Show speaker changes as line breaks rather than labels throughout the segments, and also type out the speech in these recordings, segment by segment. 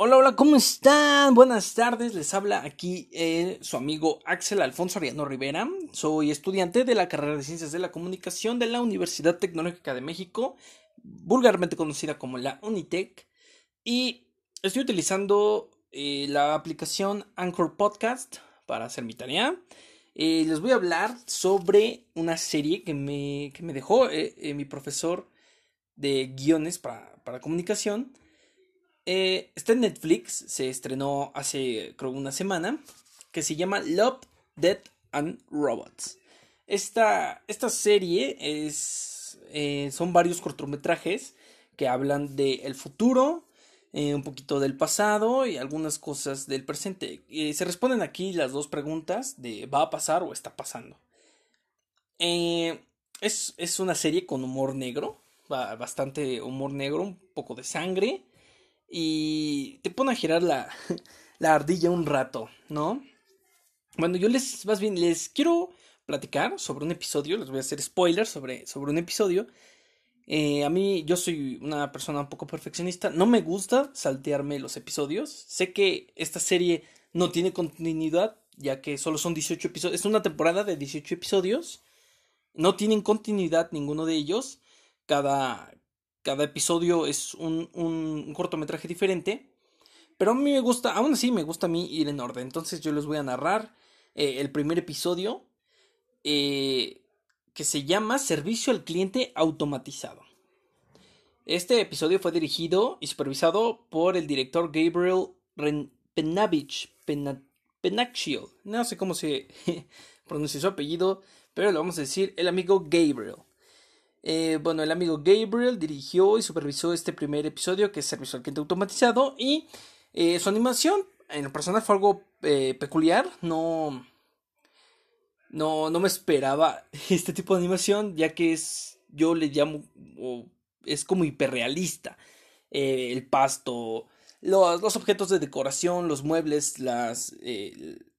Hola, hola, ¿cómo están? Buenas tardes, les habla aquí eh, su amigo Axel Alfonso Ariano Rivera. Soy estudiante de la carrera de Ciencias de la Comunicación de la Universidad Tecnológica de México, vulgarmente conocida como la Unitec, y estoy utilizando eh, la aplicación Anchor Podcast para hacer mi tarea. Eh, les voy a hablar sobre una serie que me, que me dejó mi profesor de guiones para, para comunicación eh, está en Netflix, se estrenó hace creo una semana, que se llama Love, Death and Robots. Esta, esta serie es, eh, son varios cortometrajes que hablan del futuro, eh, un poquito del pasado y algunas cosas del presente. se responden aquí las dos preguntas de ¿va a pasar o está pasando? es, es, una serie con humor negro, bastante humor negro, un poco de sangre y te pone a girar la, la ardilla un rato, ¿no? Bueno, yo les, más bien, les quiero platicar sobre un episodio, les voy a hacer spoilers sobre, sobre un episodio. Eh, a mí, yo soy una persona un poco perfeccionista, no me gusta saltearme los episodios. Sé que esta serie no tiene continuidad, ya que solo son 18 episodios, es una temporada de 18 episodios. No tienen continuidad ninguno de ellos. Cada, cada episodio es un, cortometraje diferente. Pero a mí me gusta, aún así me gusta a mí ir en orden. Entonces yo les voy a narrar eh, el primer episodio eh, que se llama Servicio al Cliente Automatizado. Este episodio fue dirigido y supervisado por el director Gabriel Penavich, Penacchio. No sé cómo se pronuncia su apellido, pero le vamos a decir el amigo Gabriel. Eh, bueno, el amigo Gabriel dirigió y supervisó este primer episodio que es Servicio al Cliente Automatizado y eh, su animación en el personaje fue algo eh, peculiar, no, no, no me esperaba este tipo de animación ya que es, yo le llamo, es como hiperrealista, el pasto, los, objetos de decoración, los muebles, las,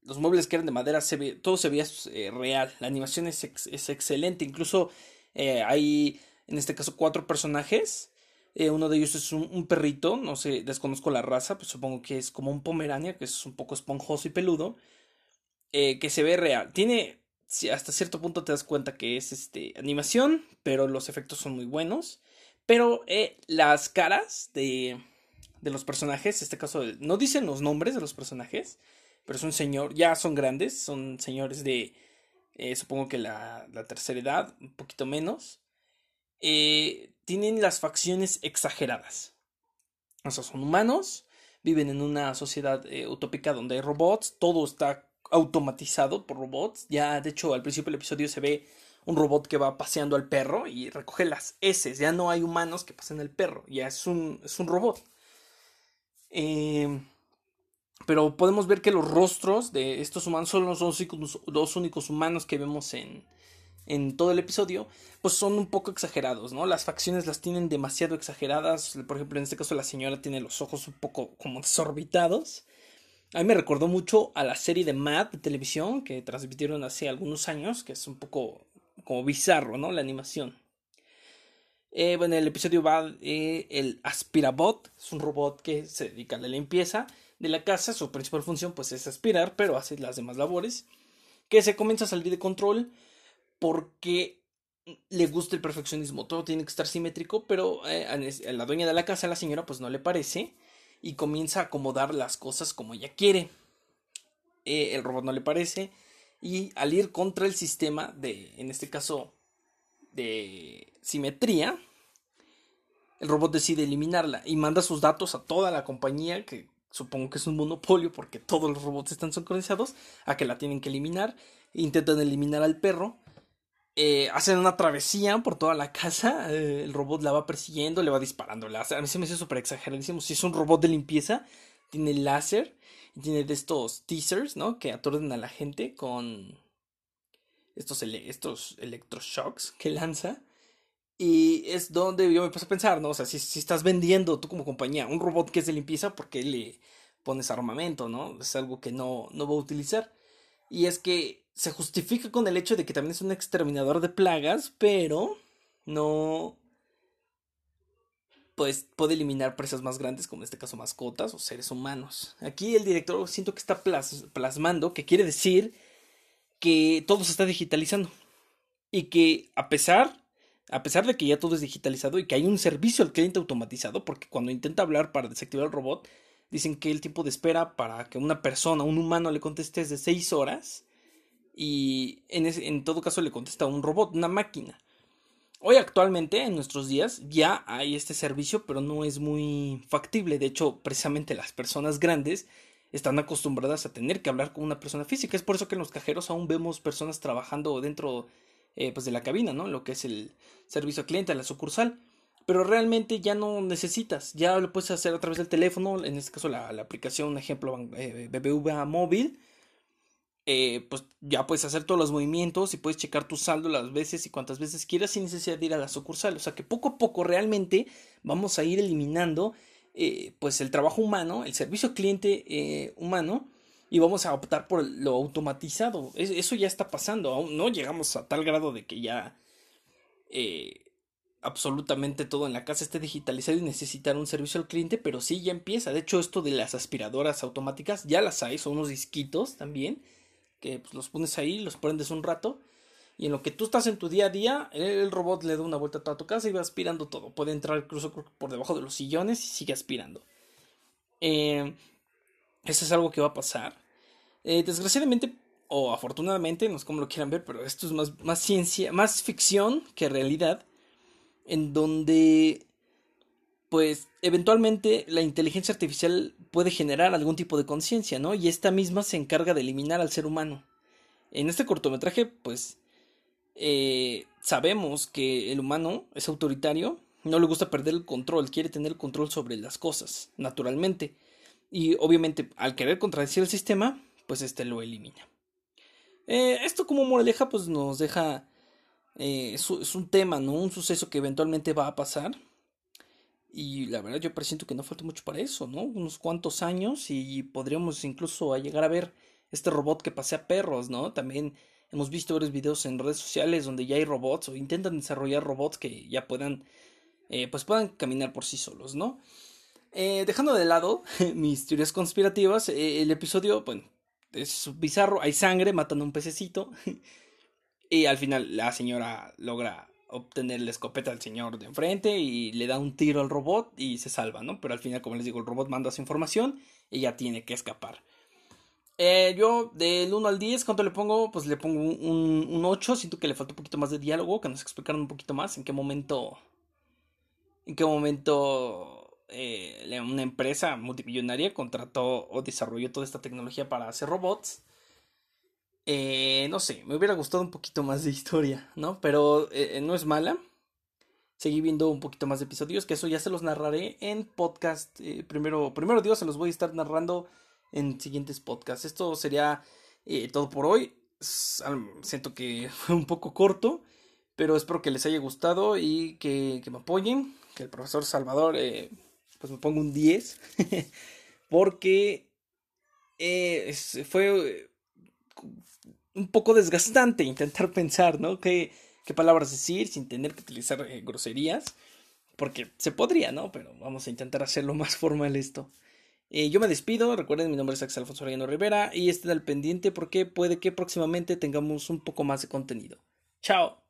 los muebles que eran de madera, se ve, todo se veía real, la animación es, es excelente, incluso eh, hay, en este caso, cuatro personajes. Eh, uno de ellos es un, perrito, no sé, desconozco la raza, pues supongo que es como un pomerania, que es un poco esponjoso y peludo, eh, que se ve real. Tiene, hasta cierto punto te das cuenta que es este, animación, pero los efectos son muy buenos. Pero las caras de, de los personajes, en este caso, no dicen los nombres de los personajes, pero es un señor, ya son grandes, son señores de eh, supongo que la, tercera edad, un poquito menos, eh, tienen las facciones exageradas. O sea, son humanos, viven en una sociedad eh, utópica donde hay robots, todo está automatizado por robots. Ya, de hecho, al principio del episodio se ve un robot que va paseando al perro y recoge las heces. Ya no hay humanos que pasen el perro, ya es un, es un robot. Eh, pero podemos ver que los rostros de estos humanos son los dos únicos, humanos que vemos en, en todo el episodio, pues son un poco exagerados, ¿no? Las facciones las tienen demasiado exageradas. Por ejemplo, en este caso la señora tiene los ojos un poco como desorbitados. A mí me recordó mucho a la serie de Mad de televisión que transmitieron hace algunos años, que es un poco como bizarro, ¿no? La animación. Eh, bueno, el episodio va eh, el Aspirabot, es un robot que se dedica a la limpieza de la casa, su principal función pues es aspirar, pero hace las demás labores, que se comienza a salir de control porque le gusta el perfeccionismo, todo tiene que estar simétrico, pero eh, a la dueña de la casa, a la señora, pues no le parece y comienza a acomodar las cosas como ella quiere. Eh, el robot no le parece y al ir contra el sistema de, en este caso, de simetría, el robot decide eliminarla y manda sus datos a toda la compañía que supongo que es un monopolio porque todos los robots están sincronizados, a que la tienen que eliminar, intentan eliminar al perro, eh, hacen una travesía por toda la casa, eh, el robot la va persiguiendo, le va disparando láser, a mí se me hace súper exageradísimo, si es un robot de limpieza, tiene láser, tiene de estos teasers, ¿no? Que aturden a la gente con estos, estos electroshocks que lanza. Y es donde yo me puse a pensar, ¿no? O sea, si, si estás vendiendo tú como compañía un robot que es de limpieza, ¿por qué le pones armamento, no? Es algo que no, no va a utilizar. Y es que se justifica con el hecho de que también es un exterminador de plagas, pero no... pues puede eliminar presas más grandes, como en este caso mascotas o seres humanos. Aquí el director siento que está plasmando, que quiere decir que todo se está digitalizando y que a pesar a pesar de que ya todo es digitalizado y que hay un servicio al cliente automatizado, porque cuando intenta hablar para desactivar el robot, dicen que el tiempo de espera para que una persona, un humano le conteste es de 6 horas y en, en todo caso le contesta un robot, una máquina. Hoy actualmente, en nuestros días, ya hay este servicio, pero no es muy factible. De hecho, precisamente las personas grandes están acostumbradas a tener que hablar con una persona física. Es por eso que en los cajeros aún vemos personas trabajando dentro eh, pues de la cabina, ¿no? Lo que es el servicio al cliente, la sucursal. Pero realmente ya no necesitas, ya lo puedes hacer a través del teléfono, en este caso la, aplicación, un ejemplo, eh, BBVA móvil, eh, pues ya puedes hacer todos los movimientos y puedes checar tu saldo las veces y cuantas veces quieras sin necesidad de ir a la sucursal. O sea que poco a poco realmente vamos a ir eliminando pues el trabajo humano, el servicio cliente humano y vamos a optar por lo automatizado. Eso ya está pasando. Aún no llegamos a tal grado de que ya eh, absolutamente todo en la casa esté digitalizado y necesitar un servicio al cliente, pero sí ya empieza. De hecho, esto de las aspiradoras automáticas ya las hay, son unos disquitos también, que pues, los pones ahí, los prendes un rato. Y en lo que tú estás en tu día a día, el robot le da una vuelta a toda tu casa y va aspirando todo. Puede entrar incluso por debajo de los sillones y sigue aspirando. Eh, eso es algo que va a pasar. Eh, desgraciadamente, o afortunadamente, no sé cómo lo quieran ver, pero esto es más, más ciencia, más ficción que realidad. En donde, pues, eventualmente la inteligencia artificial puede generar algún tipo de conciencia, ¿no? Y esta misma se encarga de eliminar al ser humano. En este cortometraje, pues, eh, sabemos que el humano es autoritario, no le gusta perder el control, quiere tener el control sobre las cosas, naturalmente. Y obviamente, al querer contradecir el sistema, pues este lo elimina. Eh, esto como moraleja, pues nos deja. Eh, es, un tema, ¿no? Un suceso que eventualmente va a pasar. Y la verdad, yo presiento que no falta mucho para eso, ¿no? Unos cuantos años y podríamos incluso llegar a ver este robot que pasea perros, ¿no? También hemos visto varios videos en redes sociales donde ya hay robots o intentan desarrollar robots que ya puedan, eh, pues puedan caminar por sí solos, ¿no? Eh, dejando de lado mis teorías conspirativas, eh, el episodio, bueno, es bizarro, hay sangre, matan a un pececito. y al final la señora logra obtener la escopeta del señor de enfrente y le da un tiro al robot y se salva, ¿no? Pero al final, como les digo, el robot manda su información y ya tiene que escapar. Eh, yo del 1 al 10, ¿cuánto le pongo? Pues le pongo un, un 8. Siento que le falta un poquito más de diálogo, que nos explicaron un poquito más en qué momento. En qué momento eh, una empresa multimillonaria contrató o desarrolló toda esta tecnología para hacer robots. Eh, no sé, me hubiera gustado un poquito más de historia, ¿no? Pero eh, no es mala. Seguí viendo un poquito más de episodios, que eso ya se los narraré en podcast. primero, primero Dios, se los voy a estar narrando en siguientes podcasts. Esto sería todo por hoy. Siento que fue un poco corto, pero espero que les haya gustado y que, que me apoyen. Que el profesor Salvador pues me pongo un 10, porque eh, fue un poco desgastante intentar pensar, ¿no? ¿Qué, qué palabras decir sin tener que utilizar eh, groserías? Porque se podría, ¿no? Pero vamos a intentar hacerlo más formal esto. Eh, yo me despido, recuerden mi nombre es Axel Alfonso Reyano Rivera y estén al pendiente porque puede que próximamente tengamos un poco más de contenido. Chao.